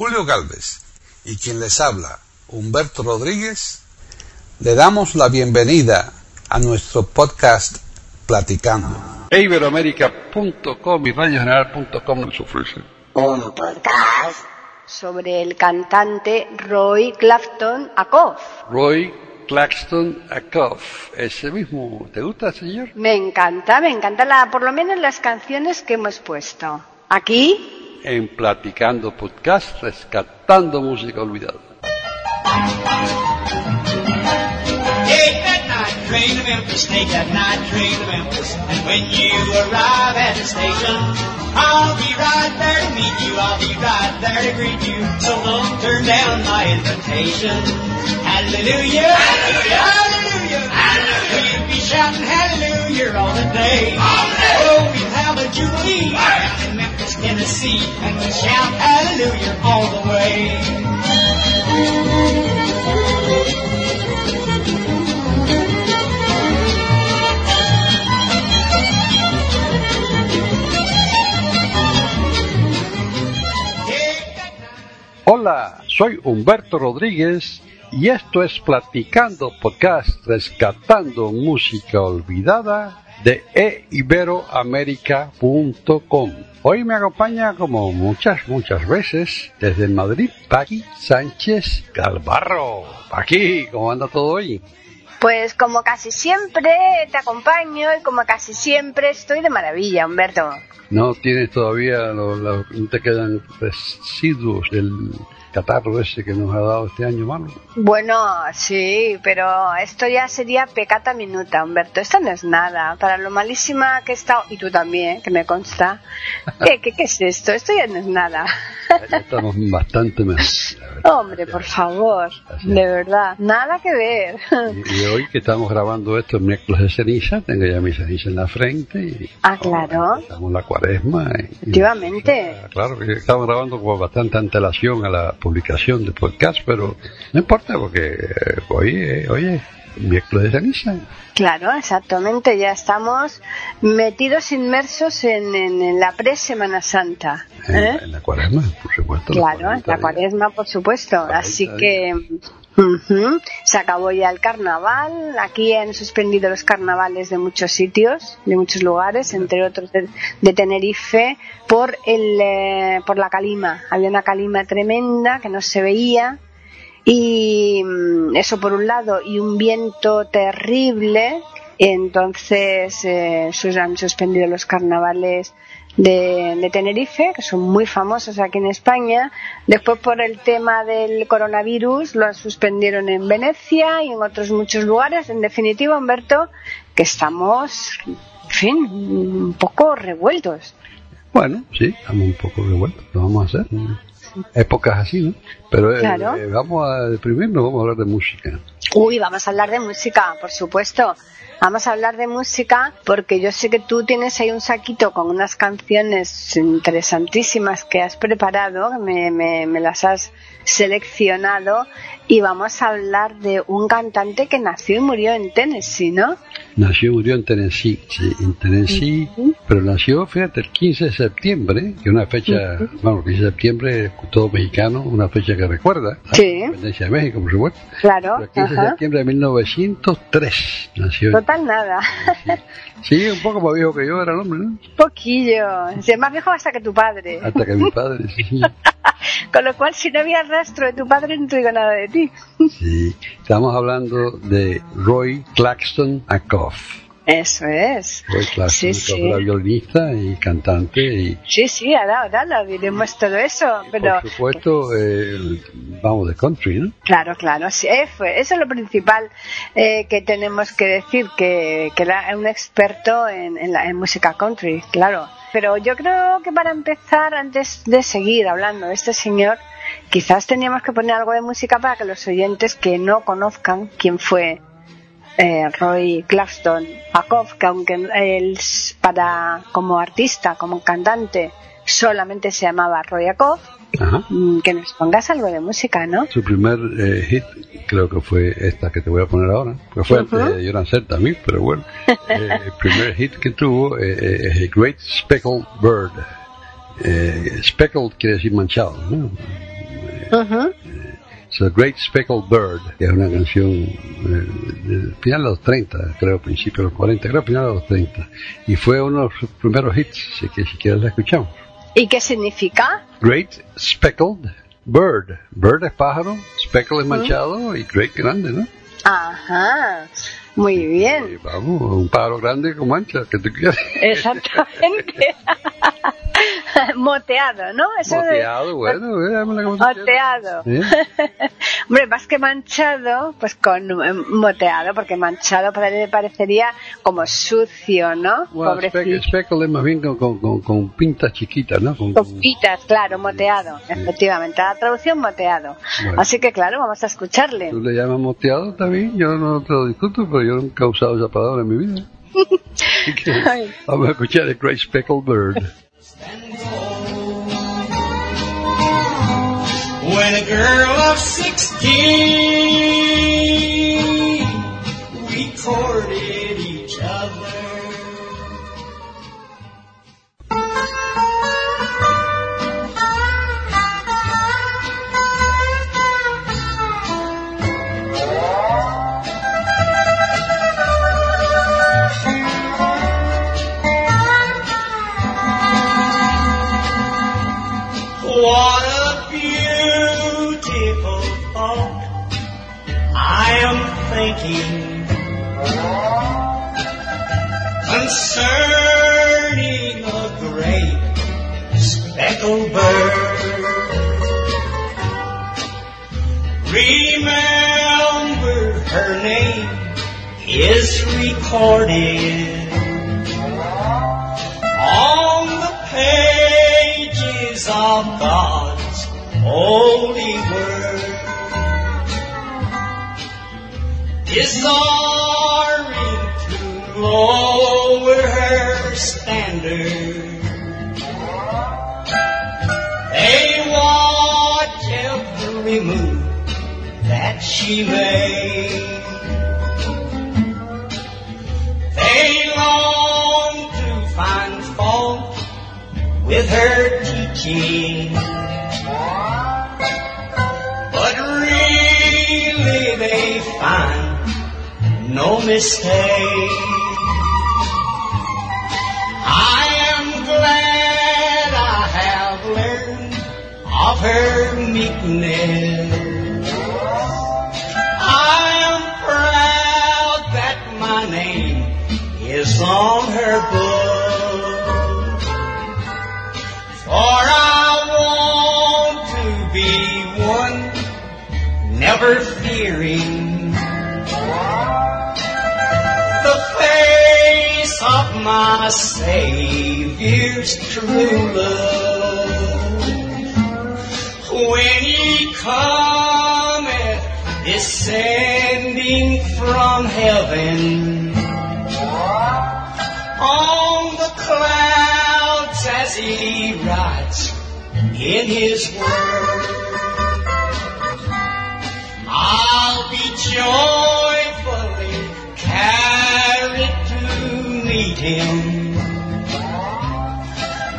Julio Galvez y quien les habla, Humberto Rodríguez, le damos la bienvenida a nuestro podcast Platicando. Iberoamérica.com y radiogeneral.com nos ofrecen un podcast sobre el cantante Roy Clapton Akoff. Roy Claxton Akoff, ese mismo. ¿Te gusta, señor? Me encanta, me encanta la, por lo menos las canciones que hemos puesto. Aquí En Platicando Podcast, rescatando música olvidada. Take that night train to Memphis, take that night train to Memphis. And when you arrive at the station, I'll be right there to meet you, I'll be right there to greet you. So don't turn down my invitation. Hallelujah, hallelujah, hallelujah, hallelujah. We'll be shouting hallelujah all the day. Oh, we'll have a jubilee in Memphis, Tennessee, and we'll shout hallelujah all the way. Hola, soy Humberto Rodríguez y esto es Platicando Podcast, rescatando música olvidada de eiberoamerica.com. Hoy me acompaña como muchas, muchas veces desde Madrid, Paqui Sánchez Galvarro. Paqui, ¿cómo anda todo hoy? Pues como casi siempre te acompaño y como casi siempre estoy de maravilla, Humberto. ¿No tienes todavía, lo- lo- no te quedan residuos del catarro ese que nos ha dado este año, mano? Bueno, sí, pero esto ya sería pecata minuta, Humberto. Esto no es nada. Para lo malísima que he estado, y tú también, que me consta. ¿Qué, qué, qué es esto? Esto ya no es nada. Ya estamos bastante mejor. Hombre, por favor, de verdad, nada que ver. Y, y hoy que estamos grabando esto el miércoles de ceniza, tengo ya mi ceniza en la frente. Y, Ah, claro. Estamos en la cuaresma. y- Efectivamente. Claro, que estamos grabando con bastante antelación a la publicación del podcast, pero no importa porque eh, hoy, eh, hoy es miércoles de ceniza. Claro, exactamente. Ya estamos metidos inmersos en, en- en la pre-Semana Santa. En, ¿eh? en la cuaresma, por supuesto. Claro, en 40 la días. cuaresma, por supuesto. 40 Así que se acabó ya el carnaval. Aquí han suspendido los carnavales de muchos sitios, de muchos lugares, entre otros de, de Tenerife, por, el, eh, por la calima. Había una calima tremenda que no se veía. Y mm, eso por un lado, y un viento terrible. Entonces eh, sus- han suspendido los carnavales de, de Tenerife, que son muy famosos aquí en España. Después, por el tema del coronavirus, lo suspendieron en Venecia y en otros muchos lugares. En definitiva, Humberto, que estamos, en fin, un poco revueltos. Bueno, sí, estamos un poco revueltos, lo vamos a hacer. Épocas así, ¿no? Pero eh, Claro. eh, vamos a deprimirnos, vamos a hablar de música. Uy, vamos a hablar de música, por supuesto. Vamos a hablar de música porque yo sé que tú tienes ahí un saquito con unas canciones interesantísimas que has preparado, que me, me- me las has seleccionado y vamos a hablar de un cantante que nació y murió en Tennessee, ¿no? Nació y murió en Tennessee, sí, en Tennessee, pero nació, fíjate, el 15 de septiembre, que es una fecha, bueno, el 15 de septiembre, todo mexicano, una fecha que recuerda. Sí. la independencia de México, por supuesto. Claro, Pero el 15 de ajá. septiembre de 1903 nació. Total nada. Sí, un poco más viejo que yo era el hombre, ¿no? Poquillo. Si es más viejo hasta que tu padre. Hasta que mi padre, sí, Con lo cual, si no había rastro de tu padre, no te digo nada de ti. sí. Estamos hablando de Roy Claxton Akoff. Eso es. Roy Claxton Sí, sí. era violinista y cantante y Sí, sí, ahora, ahora diremos todo eso, pero por supuesto, eh, vamos de country, ¿no? claro, claro, sí, eh, fue- eso es lo principal eh, que tenemos que decir, que, que era un experto en, en la, en música country, claro. Pero yo creo que para empezar, antes de seguir hablando de este señor, quizás teníamos que poner algo de música para que los oyentes que no conozcan quién fue eh, Roy Clapton Akoff, que aunque él para como artista, como cantante, solamente se llamaba Roy Akoff, Ajá. mm, que nos pongas algo de música, ¿no? Su primer eh, hit creo que fue esta que te voy a poner ahora, que fue antes Ujú. de Joran Set también, pero bueno, eh, el primer hit que tuvo eh, eh, es A Great Speckled Bird. Eh, speckled quiere decir manchado, ¿no? Ujú. So, Great Speckled Bird, que es una canción eh, del final de los 30, creo, principio de los 40, creo, final de los 30. Y fue uno de sus primeros hits, así que si quieres la escuchamos. ¿Y qué significa? Great Speckled Bird. Bird es pájaro, speckled es manchado y great grande, ¿no? Ajá. Muy bien. Vamos, un pájaro grande con mancha, que tú quieres. Exactamente. Moteado, ¿no? Eso de- Moteado, bueno, eh, como tú Moteado. quieras. ¿Eh? Hombre, más que manchado, pues con eh, moteado, porque manchado para él le parecería como sucio, ¿no? Bueno, Pobrecito. speckled es más bien con, con, con, con pintas chiquitas, ¿no? Con, pitas, claro, moteado, efectivamente. La traducción moteado. Bueno. Así que claro, vamos a escucharle. Tú le llamas moteado también, yo no te lo discuto, pero yo nunca he usado esa palabra en mi vida. Así que Ay. vamos a escuchar el Great Speckled Bird. When a girl of sixteen, we courted each other. Is recorded on the pages of God's holy word. Desiring to lower her standard, they watch every move that she made. With her teaching. But really they find no mistake. I am glad I have learned of her meekness. I am proud that my name is on her book. Never fearing the face of my Savior's true love. When he cometh descending from heaven on the clouds as he rides in his word. Joyfully carried to meet him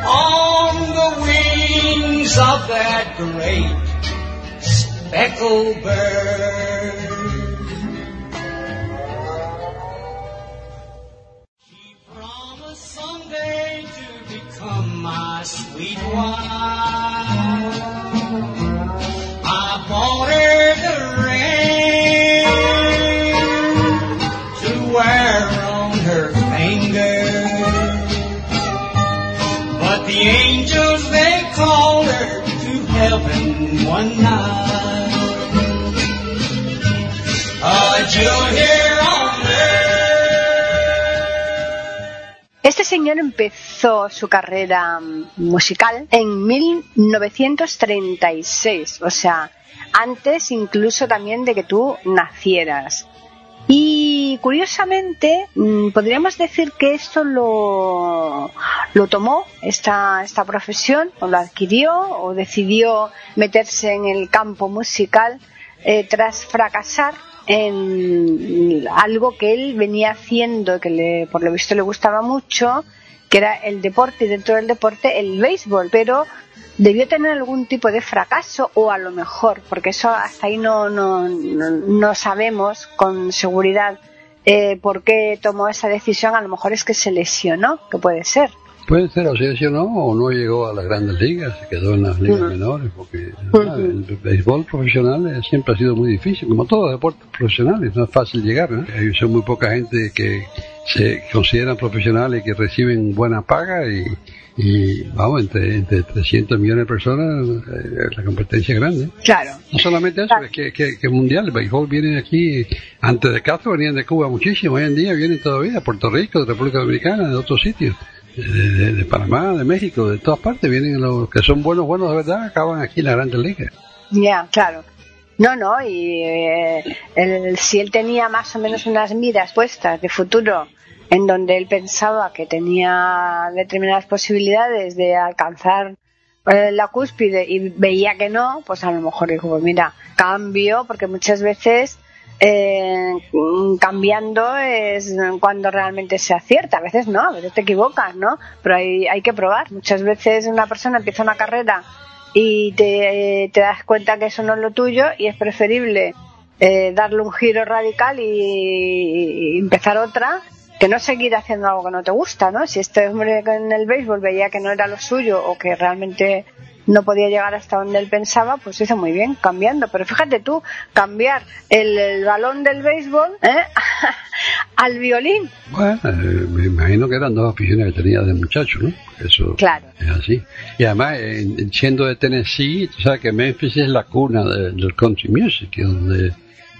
on the wings of that great speckled bird. Empezó su carrera mm, musical en 1936, o sea, antes incluso también de que tú nacieras. Y curiosamente, mm, podríamos decir que esto lo, lo tomó, esta, esta profesión, o lo adquirió, o decidió meterse en el campo musical eh, tras fracasar en algo que él venía haciendo, que le, por lo visto le gustaba mucho, que era el deporte y dentro del deporte el béisbol, pero debió tener algún tipo de fracaso o a lo mejor, porque eso hasta ahí no, no, no, no sabemos con seguridad eh, por qué tomó esa decisión, a lo mejor es que se lesionó, que puede ser. Puede ser, o se lesionó o no llegó a las grandes ligas, se quedó en las ligas menores, porque Ujú. ah, el béisbol profesional eh, siempre ha sido muy difícil, como todos los deportes profesionales, no es fácil llegar, ¿no? Hay son muy poca gente que se consideran profesionales y que reciben buena paga y, y vamos, entre, entre 300 millones de personas eh, la competencia es grande. Claro. No solamente eso, es que, que, que mundial, el béisbol viene aquí, antes de Castro venían de Cuba muchísimo, hoy en día vienen todavía de Puerto Rico, de República Dominicana, de otros sitios, de, de- Panamá, de México, de todas partes vienen los que son buenos, buenos de verdad, acaban aquí en la Grandes Ligas. Ya, claro. No, no, y eh, el- si él tenía más o menos unas miras puestas de futuro en donde él pensaba que tenía determinadas posibilidades de alcanzar eh, la cúspide y veía que no, pues a lo mejor dijo, pues mira, cambio, porque muchas veces eh, cambiando es cuando realmente se acierta, a veces no, a veces te equivocas, ¿no? Pero hay, hay que probar. Muchas veces una persona empieza una carrera y te, te das cuenta que eso no es lo tuyo y es preferible eh, darle un giro radical y, y empezar otra que no seguir haciendo algo que no te gusta, ¿no? Si este hombre en el béisbol veía que no era lo suyo o que realmente no podía llegar hasta donde él pensaba, pues hizo muy bien cambiando. Pero fíjate tú, cambiar el, el balón del béisbol ¿eh? al violín. Bueno, eh, me imagino que eran dos aficiones que tenía de muchacho, ¿no? Eso Claro. es así. Y además, eh, siendo de Tennessee, tú sabes que Memphis es la cuna de- del country music, donde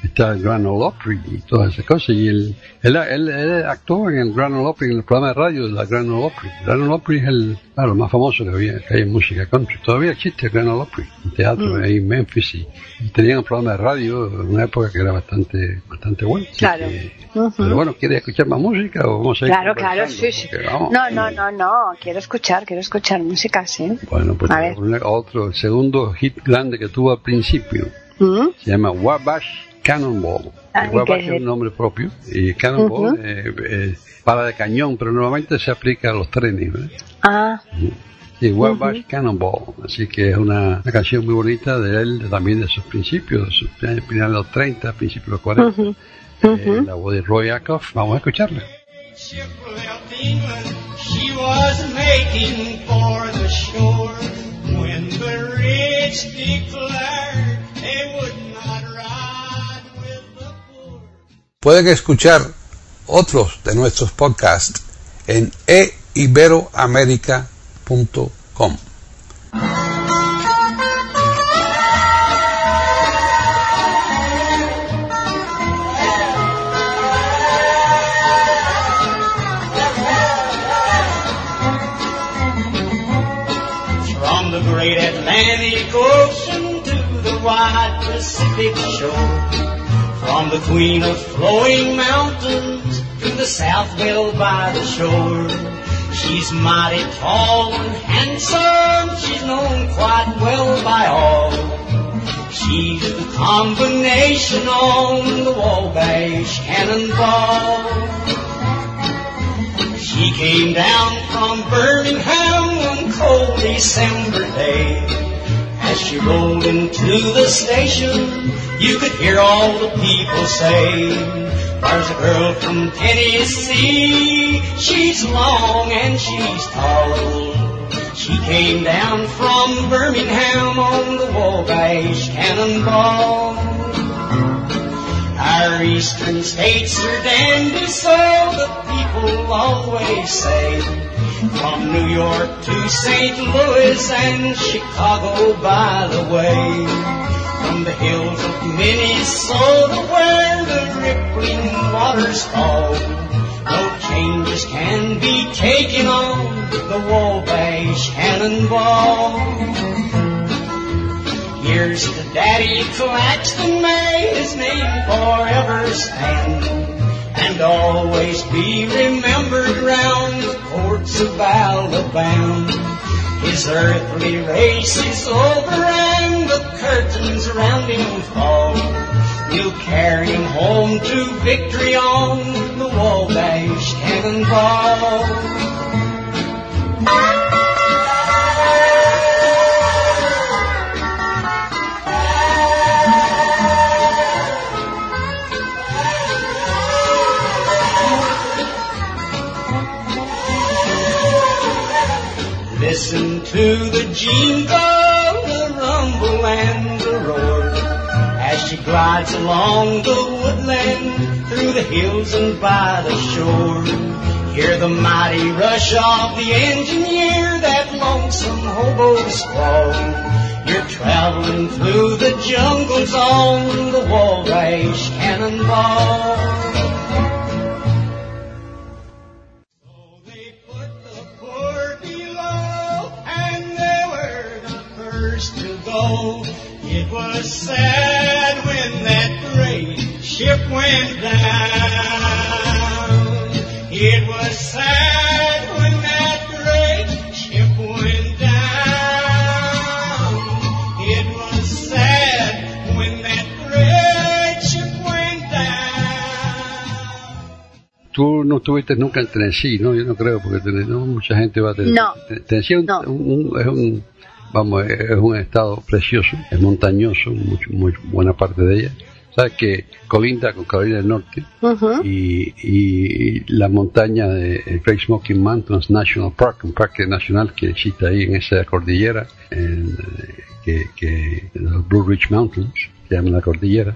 está el Grand Ole Opry y todas esas cosas. Y él, él, él, él actuó en el Grand Ole Opry, en el programa de radio de la Grand Ole Opry. El Grand Ole Opry es el, claro, más famoso que había, que hay en música country. Todavía existe el Grand Ole Opry, un teatro ahí en Memphis. Y, y tenían un programa de radio en una época que era bastante, bastante bueno. Claro. que- pero bueno, ¿quieres escuchar más música o vamos a ir Claro, claro, sí, sí. Porque, vamos, No, no, no, no, quiero escuchar, quiero escuchar música, sí. Bueno, pues A ver. otro, el segundo hit grande que tuvo al principio. ¿Mm? Se llama Wabash Cannonball. Ah, ¿qué es es un nombre propio. Y Cannonball, Ujú. eh, eh, para de cañón, pero normalmente se aplica a los trenes. ¿verdad? Ah, Sí, Wabash Cannonball. Así que es una, una canción muy bonita de él, también de sus principios, de sus finales de los 30, principios de los 40. Ujú. Eh, la voz de Roy Acuff. Vamos a escucharla. she was making for the shore when the rich declared they would not ride. Pueden escuchar otros de nuestros podcasts en eiberoamerica.com. From the great Atlantic Ocean to the wide Pacific shore. From the queen of flowing mountains to the south belle by the shore. She's mighty tall and handsome, she's known quite well by all. She's the combination on the Wabash Cannonball. She came down from Birmingham one cold December day. As she rolled into the station, you could hear all the people say, There's a girl from Tennessee, she's long and she's tall. She came down from Birmingham on the Wabash Cannonball. Our eastern states are dandy, so the people always say. From New York to St. Louis and Chicago, by the way. From the hills of Minnesota where the rippling waters fall. No changes can be taken on the Wabash Cannonball. Here's to Daddy Claxton, may his name forever stand and always be remembered round the courts of Alabama. His earthly race is over and the curtains around him fall. We'll carry him home to victory on the Wabash Cannonball. to the jingle, the rumble, and the roar as she glides along the woodland, through the hills and by the shore. Hear the mighty rush of the engineer that lonesome hobo's call. You're traveling through the jungles on the Wabash Cannonball. Tú no estuviste nunca en Tennessee, ¿no? Yo no creo, porque Tennessee, no mucha gente va a Tennessee. No. Es un, No. un- un- es un, vamos, es un estado precioso, es montañoso, mucho, muy buena parte de ella. Sabes que colinda con Carolina del Norte y, y la montaña de el Great Smoky Mountains National Park, un parque nacional que existe ahí en esa cordillera, en, eh, que, que los Blue Ridge Mountains, se llama la cordillera.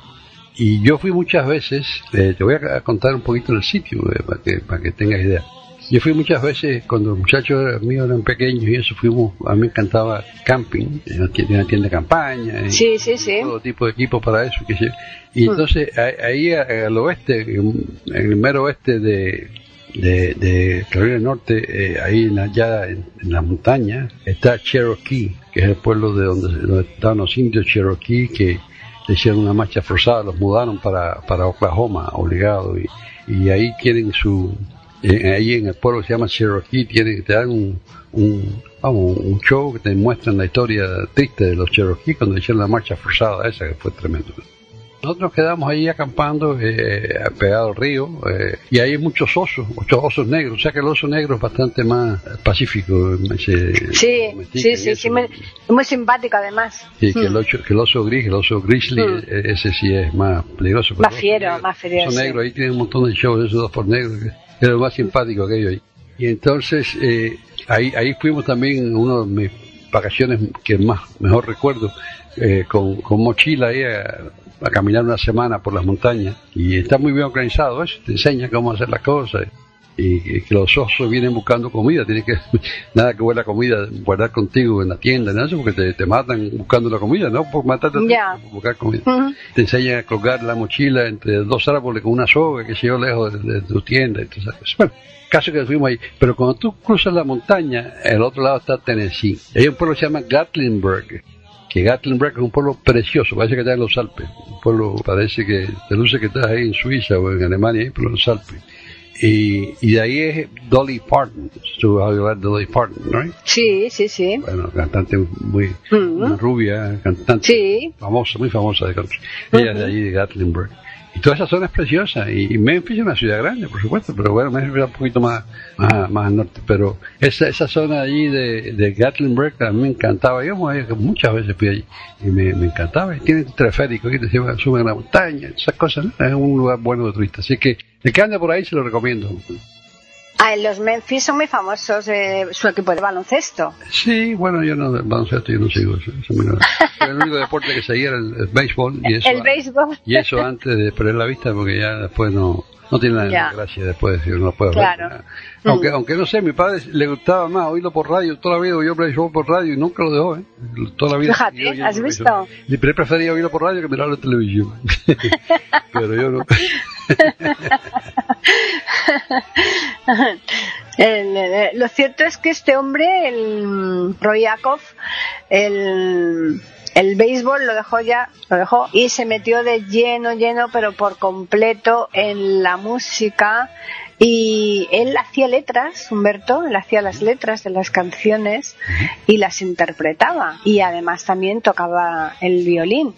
Y yo fui muchas veces, eh, te voy a contar un poquito del sitio eh, para, que, para que tengas idea. Yo fui muchas veces cuando los muchachos míos eran pequeños y eso fuimos, a mí me encantaba camping, en una tienda, de campaña, y Sí, sí, sí. todo tipo de equipo para eso. Que. Y Mm. entonces ahí al oeste, en el mero oeste de, de, de Carolina del Norte, eh, ahí en allá en, en la montaña, está Cherokee, que es el pueblo de donde, donde estaban los indios Cherokee que le hicieron una marcha forzada, los mudaron para, para Oklahoma, obligado, y, y ahí tienen su, eh, ahí en el pueblo que se llama Cherokee, tienen, te dan un, un, vamos, un show que te muestran la historia triste de los Cherokee cuando hicieron la marcha forzada esa, que fue tremendo. Nosotros quedamos ahí acampando, eh, pegado al río, eh, y hay muchos osos, muchos osos negros, o sea que el oso negro es bastante más pacífico. se Sí, sí, sí, sí, me- muy simpático además. Sí, que, el Mm. oso, que el oso gris, el oso grizzly, Mm. eh, ese sí es más peligroso. Más el fiero, negro- más fiero, el oso sí. negro, ahí tiene un montón de shows, esos dos por negro, que es lo más simpático aquello ahí. Y entonces, eh, ahí, ahí fuimos también, una de mis vacaciones que más, mejor recuerdo, eh, con, con mochila ahí a, a caminar una semana por las montañas. Y está muy bien organizado eso, te enseña cómo hacer las cosas. Y, y que los osos vienen buscando comida, tienes que, nada que huela comida, guardar contigo en la tienda, nada eso, porque te, te matan buscando la comida, no por matarte, Ya. por buscar comida te enseñan a colgar la mochila entre dos árboles con una soga que se yo lejos de, de tu tienda. Bueno, caso que fuimos ahí. Pero cuando tú cruzas la montaña, el otro lado está Tennessee. Hay un pueblo que se llama Gatlinburg. Que Gatlinburg es un pueblo precioso, parece que está en los Alpes. Un pueblo, parece que te luce que estás ahí en Suiza o en Alemania, ahí por los Alpes. Y, y de ahí es Dolly Parton. Vas a hablar de Dolly Parton, ¿no? Sí, sí, sí. Bueno, cantante muy Mm. rubia, cantante Sí. famosa, muy famosa de country. Ella de allí, de Gatlinburg. Y toda esa zona es preciosa. Y, Memphis es una ciudad grande, por supuesto, pero bueno, Memphis es un poquito más, más, más al norte. Pero esa, esa zona allí de, de Gatlinburg a me encantaba. Yo muchas veces fui allí y me, me encantaba. Y tiene teleférico que te lleva, sube a la montaña, esas cosas. Es un lugar bueno de turista. Así que el que ande por ahí se lo recomiendo. Ah, los Memphis son muy famosos eh, su equipo de baloncesto. Sí, bueno, yo no, baloncesto yo no sigo eso. eso el único deporte que seguía era el, el béisbol y eso. El béisbol. Y eso antes de perder la vista, porque ya después no, no tiene nada Ya. gracia después si uno lo puede Claro. ver. Aunque, Mm. aunque no sé, mi padre le gustaba más oírlo por radio, toda la vida oyó béisbol por radio y nunca lo dejó, ¿eh? Toda la vida. Fíjate, ¿has visto? pero prefería oírlo por radio que mirarlo en televisión. Pero yo no. El- lo cierto es que este hombre, el Roy Yakov, el, el béisbol lo dejó ya, lo dejó y se metió de lleno, lleno, pero por completo en la música. Y él hacía letras, Humberto, él hacía las letras de las canciones y las interpretaba. Y además también tocaba el violín.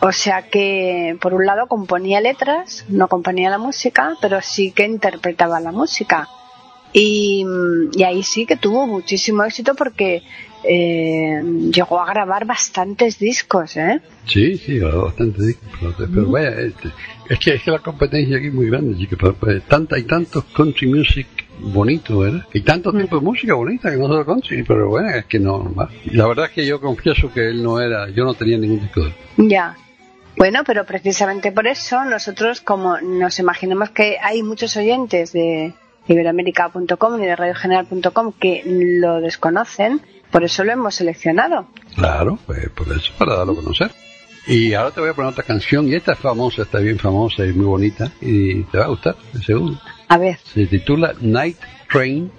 O sea que, por un lado, componía letras, no componía la música, pero sí que interpretaba la música. Y, mm, y ahí sí que tuvo muchísimo éxito porque eh, llegó a grabar bastantes discos, ¿eh? Sí, sí, bastante disco, pero, pero vaya, este, es, que, es que la competencia aquí es muy grande, chica, pero, pues, tanta, hay tantos country music bonitos, ¿verdad? Y tantos tipos de música bonita que no solo country, pero bueno, es que no, la verdad es que yo confieso que él no era, yo no tenía ningún disco. Ya. Bueno, pero precisamente por eso nosotros, como nos imaginamos que hay muchos oyentes de iberoamérica.com y de radiogeneral.com que lo desconocen, por eso lo hemos seleccionado. Claro, pues por eso, para darlo a conocer. Y ahora te voy a poner otra canción, y esta es famosa, está bien famosa y muy bonita, y te va a gustar, seguro. A ver, Se titula Night Train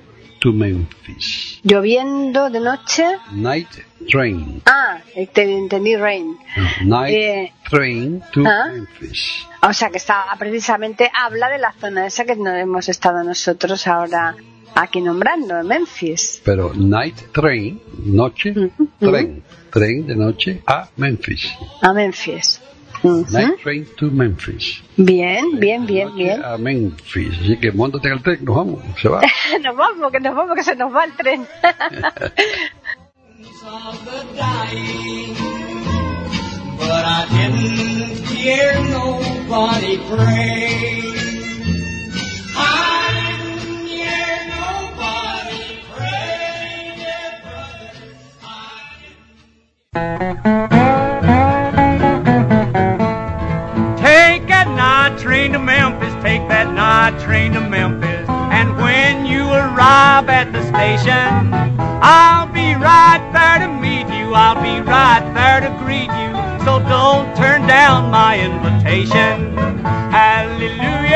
to Memphis. lloviendo de noche. Night Train. Ah, te entendí, Rain. No, Night Eh, Train to ah. Memphis. O sea, que está precisamente habla de la zona esa que no hemos estado nosotros ahora aquí nombrando, Memphis. Pero Night Train, noche, Ujú. tren, tren de noche a Memphis. A Memphis. Ujú. Night Train to Memphis. Bien, bien, bien, bien. A Memphis. Así que montate el tren, nos vamos, se va. nos vamos, que nos vamos, que se nos va el tren. of the dying, but I didn't hear nobody pray. I didn't hear nobody pray, yeah, brother. I Take train to Memphis, take that night train to Memphis. And when you arrive at the station, I'll be right there to meet you, I'll be right there to greet you. So don't turn down my invitation. Hallelujah,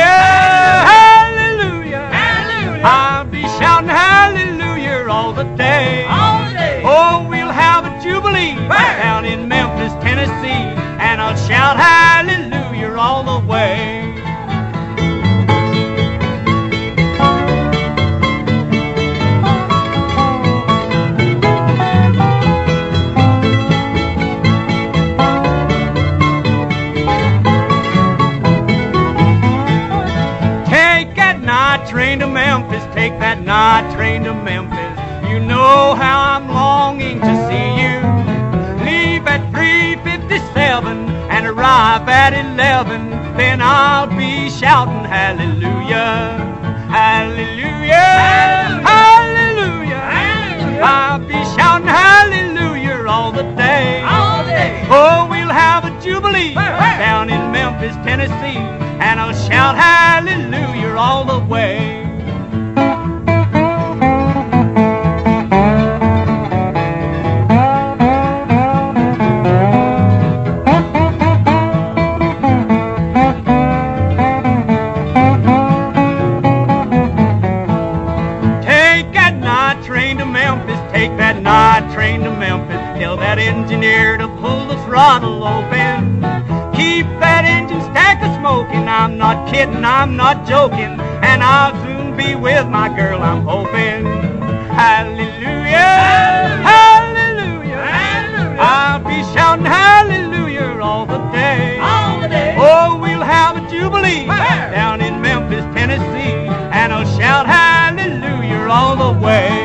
hallelujah, hallelujah. I'll be shouting hallelujah all the day. All day. Oh, we'll have a jubilee down in Memphis, Tennessee, and I'll shout hallelujah smoking. I'm not kidding, I'm not joking. And I'll soon be with my girl, I'm hoping. Hallelujah, hallelujah, hallelujah. I'll be shouting hallelujah all the day. All the day. Oh, we'll have a jubilee down in Memphis, Tennessee, and I'll shout hallelujah all the way.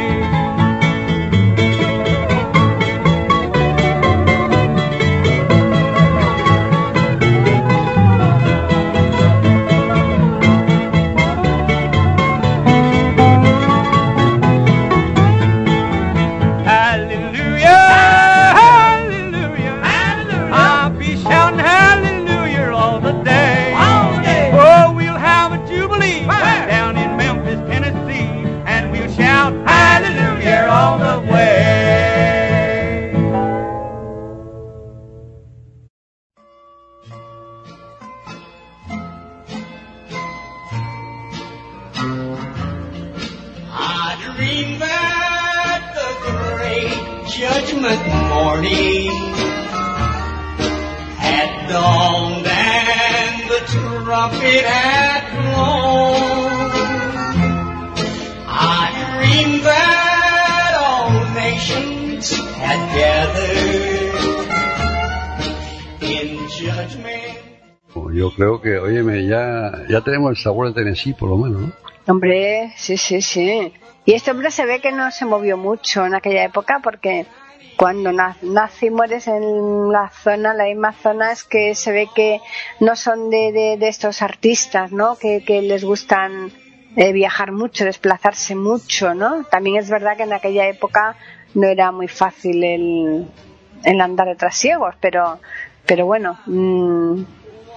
Trumpet had blown. I that all nations had gathered in judgment. Yo creo que, óyeme, ya, ya tenemos el sabor de Tennessee, por lo menos, ¿no? Hombre, sí, sí, sí. Y este hombre se ve que no se movió mucho en aquella época porque cuando na- nace y mueres en la zona, la misma zona, es que se ve que no son de, de, estos artistas, ¿no? Que, les gustan eh, viajar mucho, desplazarse mucho, ¿no? También es verdad que en aquella época no era muy fácil el, andar de trasiegos, pero pero bueno, mm,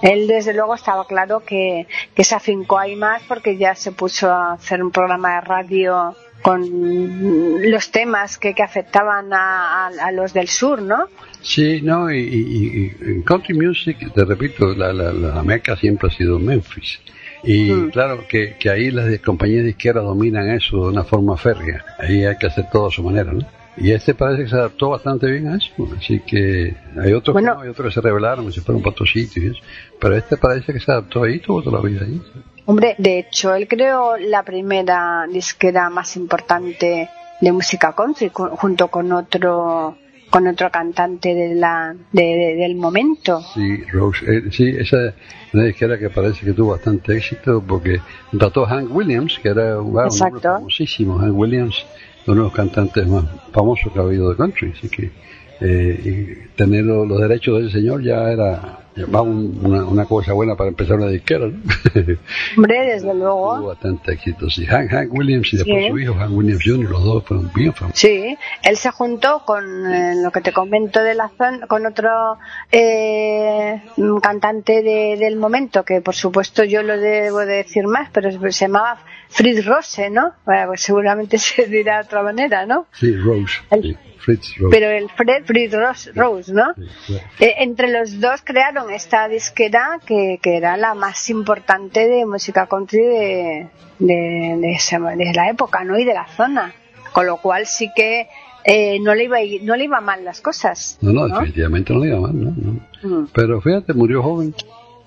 él desde luego estaba claro que, que se afincó ahí más porque ya se puso a hacer un programa de radio con los temas que, que afectaban a, a- a los del sur, ¿no? Sí, no, y, y- y en country music, te repito, la, la, la meca siempre ha sido Memphis. Y Mm. claro que, que ahí las compañías de izquierda dominan eso de una forma férrea. Ahí hay que hacer todo a su manera, ¿no? Y este parece que se adaptó bastante bien a eso. Así que hay otros Bueno. que no, hay otros que se rebelaron, se fueron para otros sitios. y eso. Pero este parece que se adaptó ahí, tuvo toda la vida ahí. Hombre, de hecho, él creó la primera disquera más importante de música country junto con otro con otro cantante de la de- de- del momento. Sí, Rose, eh, sí, esa es una disquera que parece que tuvo bastante éxito porque trató a Hank Williams, que era un, un famosísimo. Hank Williams, uno de los cantantes más famosos que ha habido de country. Así que eh, y tener lo- los derechos de ese señor ya era va un- una, una cosa buena para empezar una disquera. ¿no? Hombre, desde tuvo luego. bastante éxito. Sí, Hank, Hank Williams y después Sí. su hijo, Hank Williams Jr., los dos fueron bien famosos. Sí, él se juntó con eh, lo que te comento de la zona, con otro eh, mm, cantante de- del momento, que por supuesto yo lo debo de decir más, pero se llamaba Fritz Rose, ¿no? Bueno, pues seguramente se dirá de otra manera, ¿no? Sí, Rose, El- sí, Fritz Rose. Pero el Fred Fritz Rose, Rose ¿no? Eh, entre los dos crearon esta disquera que, que era la más importante de música country de, de, de esa- de la época ¿no? y de la zona. Con lo cual sí que eh, no, le iba, no le iba mal las cosas. No, no, ¿no? definitivamente no le iba mal, ¿no? no. Mm. Pero fíjate, murió joven.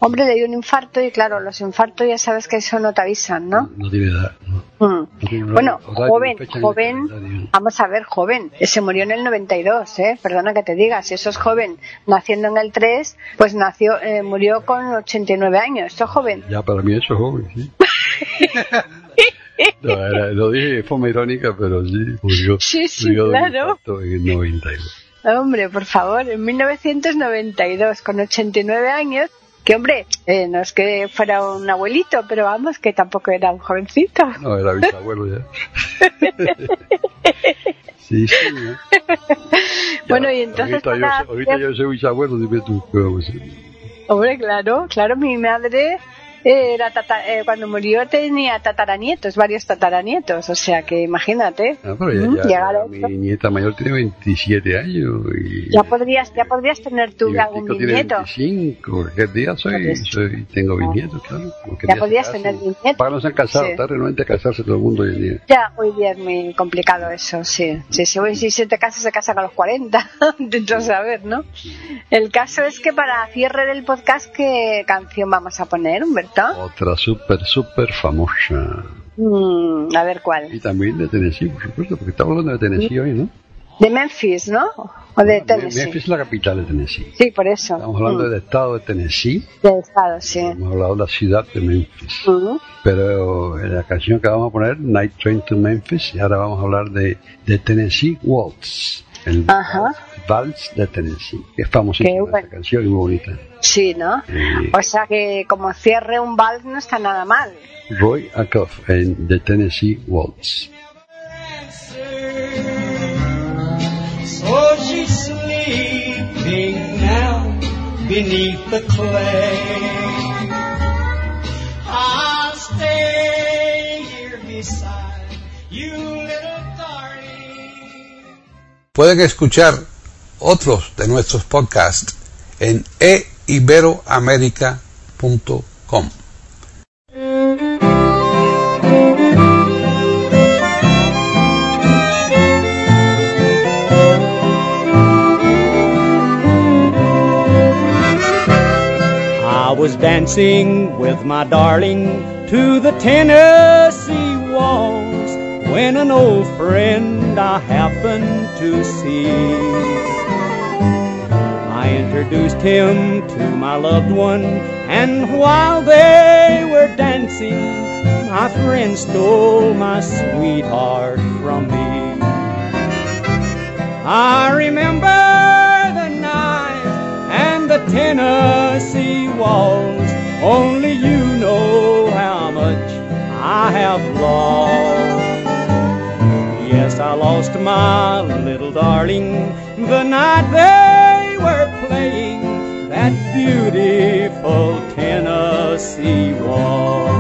Hombre, le dio un infarto y claro, los infartos ya sabes que eso no te avisan, ¿no? No tiene edad. ¿no? Mm. No Bueno, joven, joven, vamos a ver, joven, se murió en el 92, ¿eh? Perdona que te diga, si eso es joven, naciendo en el 3, pues nació, eh, murió con 89 años, esto es joven. Ya para mí eso es joven, sí. No, era- lo dije de forma irónica, pero sí, murió, Sí, sí, murió claro. en el 92. Hombre, por favor, en 1992, con 89 años, que hombre, eh, no es que fuera un abuelito, pero vamos, que tampoco era un jovencito. No, era bisabuelo ya. Sí, sí. ¿no? Bueno, Ya, y entonces Ahorita, yo, para- ahorita yo soy bisabuelo, dime tú. ¿qué vamos a hacer? Hombre, claro, claro, mi madre era tata- eh, cuando murió tenía tataranietos, varios tataranietos, o sea que imagínate. Ah, pero ya, Mm, ya- llegar a mi nieta mayor tiene 27 años. Y, Ya podrías, ya podrías tener tú algún bisnieto. 25. ¿Qué día soy? Soy tengo bisnietos, claro. Ya podrías tener bisnietos. Para no se han casado, Sí. está realmente a casarse todo el mundo hoy en día. Ya, hoy día es muy complicado eso, sí. sí, sí, hoy si se te casa, se casan a los 40, dentro de saber, ¿no? El caso es que para cierre del podcast, ¿qué canción vamos a poner, Humberto? Otra súper, súper famosa. Mm, a ver cuál. Y también de Tennessee, por supuesto, porque estamos hablando de Tennessee hoy, ¿no? De Memphis, ¿no? O de Tennessee. Memphis es la capital de Tennessee. Sí, por eso. Estamos hablando Mm, del estado de Tennessee, del estado, sí. hemos hablado de la ciudad de Memphis. Mm. Pero en la canción que vamos a poner, Night Train to Memphis, y ahora vamos a hablar de, de Tennessee Waltz. El Ajá. Vals de Tennessee, es famosísima Qué bueno. esta canción y muy bonita. Sí, ¿no? Eh, O sea que como cierre un vals no está nada mal. Roy Acuff en The Tennessee Waltz. So she's sleeping now beneath the clay. I'll stay here beside you, little darling. Pueden escuchar otros de nuestros podcasts en eiberoamerica.com. I was dancing with my darling to the Tennessee waltz when an old friend I happened to see. I introduced him to my loved one, and while they were dancing, my friend stole my sweetheart from me. I remember the night and the Tennessee waltz. Only you know how much I have lost. Yes, I lost my little darling the night that that beautiful Tennessee Wall.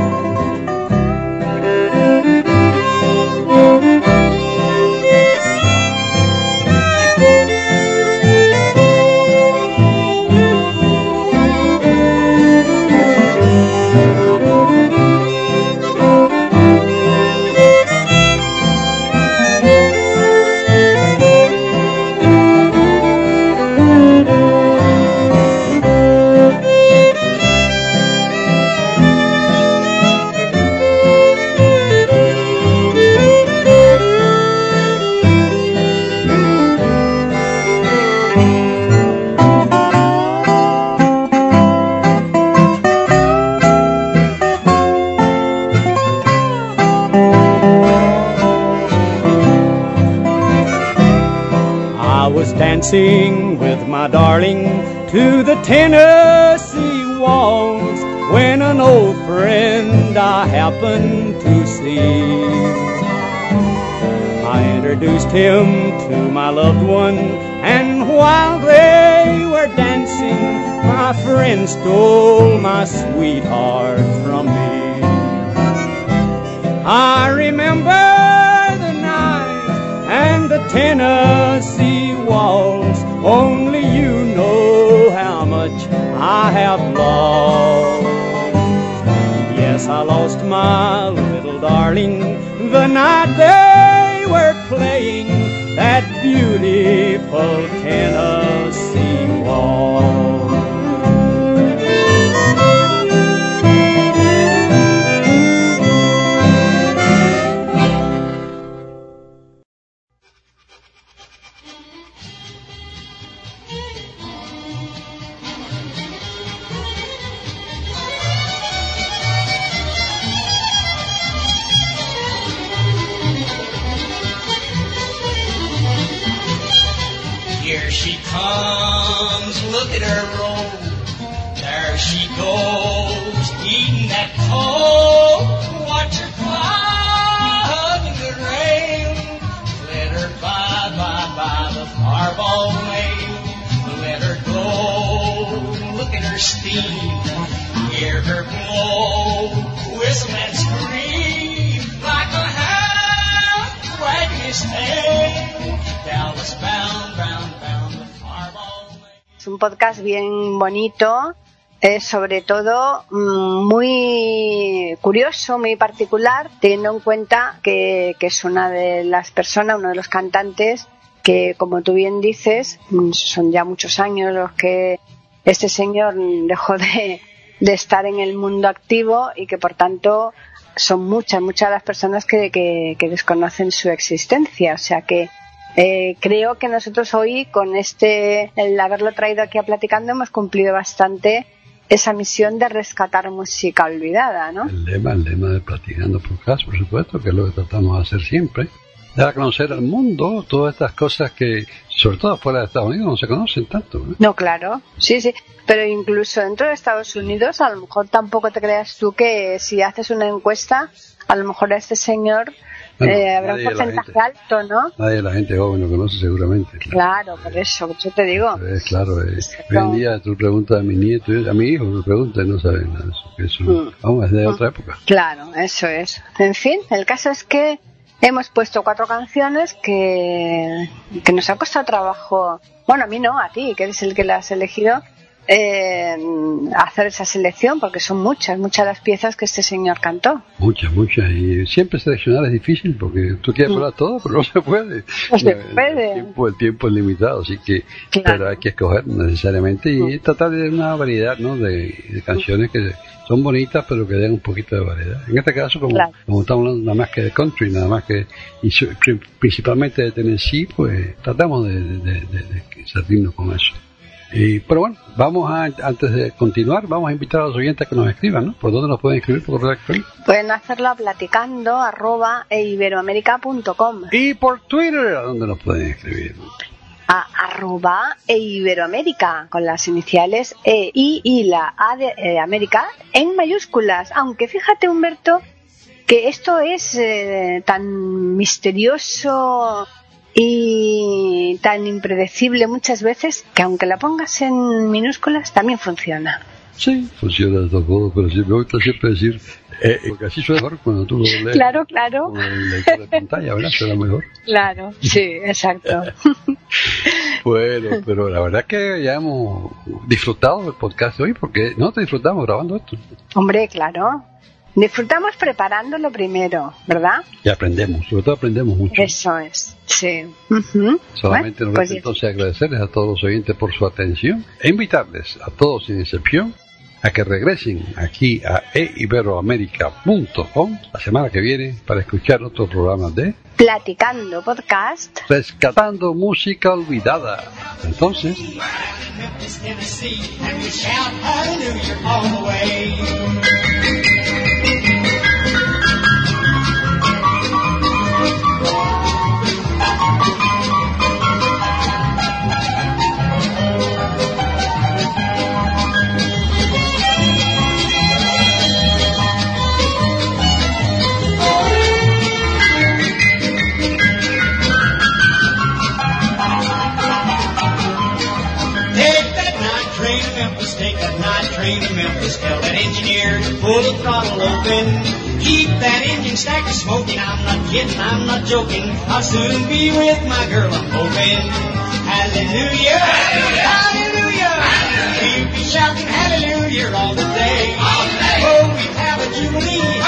To my little darling. The night they were playing that beautiful Tennessee podcast bien bonito, es sobre todo mm, muy curioso, muy particular, teniendo en cuenta que, es una de las personas, uno de los cantantes que, como tú bien dices, mm, son ya muchos años los que este señor dejó de, estar en el mundo activo y que, por tanto, son muchas, muchas las personas que, que desconocen su existencia. O sea que eh, creo que nosotros hoy, con este, el haberlo traído aquí a platicando, hemos cumplido bastante esa misión de rescatar música olvidada, ¿no? El lema, el lema de Platicando Podcast, por supuesto, que es lo que tratamos de hacer siempre. Dar a conocer al mundo todas estas cosas que, sobre todo fuera de Estados Unidos, no se conocen tanto. ¿no? No, claro, sí, sí. Pero incluso dentro de Estados Unidos, a lo mejor tampoco te creas tú que si haces una encuesta, a lo mejor a este señor eh, habrá un porcentaje alto, ¿no? Nadie de la gente joven lo conoce seguramente. Claro, por eso, por eso te digo. Es claro, eh, Exacto. hoy en día tú preguntas a mi nieto, a mi hijo, tú preguntas y no saben nada de eso. eso Mm. Vamos, es de otra época. Claro, eso es. En fin, el caso es que hemos puesto cuatro canciones que, que nos ha costado trabajo, bueno, a mí no, a ti, que eres el que las has elegido, eh, hacer esa selección, porque son muchas, muchas las piezas que este señor cantó. Muchas, muchas. Y siempre seleccionar es difícil porque tú quieres hablar todo, pero no se puede. Mm. No se puede. El tiempo, el tiempo es limitado, así que Claro. pero hay que escoger necesariamente y tratar de una variedad ¿no? de, de canciones que son bonitas, pero que den un poquito de variedad. En este caso, como, Claro. como estamos hablando nada más que de country, nada más que y principalmente de Tennessee, pues tratamos de, de, de, de- de salirnos con eso. Y, pero bueno, vamos a, antes de continuar, vamos a invitar a los oyentes a que nos escriban, ¿no? ¿Por dónde nos pueden escribir? ¿Por correo electrónico? Pueden hacerlo a platicando arroba eiberoamerica.com Y por Twitter, ¿a dónde nos pueden escribir? a arroba e Iberoamérica con las iniciales E, I y la A de eh, América en mayúsculas. Aunque fíjate, Humberto, que esto es eh, tan misterioso y tan impredecible muchas veces que aunque la pongas en minúsculas también funciona. Sí, funciona de todos modos, pero sí, me gusta siempre decir, eh, porque así suena mejor cuando tú lo lees. Claro, claro, Con el lector de pantalla, ¿verdad? Suena mejor. claro. Sí, exacto. Bueno, pero la verdad es que ya hemos disfrutado del podcast de hoy, porque nosotros disfrutamos grabando esto. Hombre, claro. Disfrutamos preparándolo primero, ¿verdad? Y aprendemos, sobre todo aprendemos mucho. Eso es, sí. Solamente Bueno, nos pues resta entonces agradecerles a todos los oyentes por su atención e invitarles a todos sin excepción a que regresen aquí a eiberoamerica.com la semana que viene para escuchar otros programas de Platicando Podcast. Rescatando Música Olvidada. Entonces, Tell that engineer to pull the throttle open. Keep that engine stack smoking. I'm not kidding, I'm not joking. I'll soon be with my girl, I'm hoping. Hallelujah, hallelujah. We'll be shouting hallelujah all the day. Oh, we have a jubilee in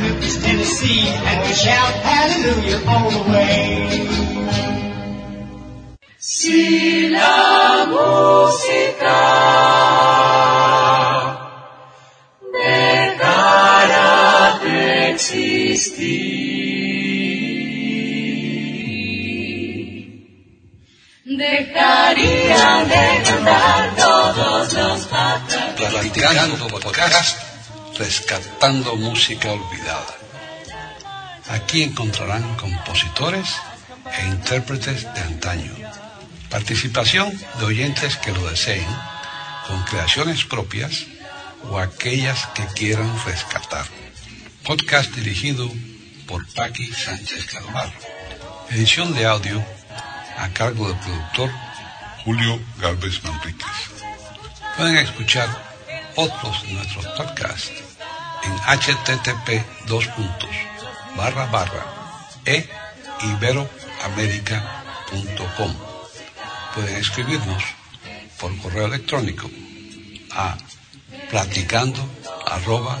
Memphis, Tennessee, and we shout hallelujah all the way. Si la existir, dejarían de cantar todos los patas. Platicando podcast, rescatando música olvidada. Aquí encontrarán compositores e intérpretes de antaño. Participación de oyentes que lo deseen, con creaciones propias o aquellas que quieran rescatar. Podcast dirigido por Paqui Sánchez Carvalho. Edición de audio a cargo del productor Julio Galvez Manríquez. Pueden escuchar otros de nuestros podcasts en http dos barra barra e. Pueden escribirnos por correo electrónico a platicando arroba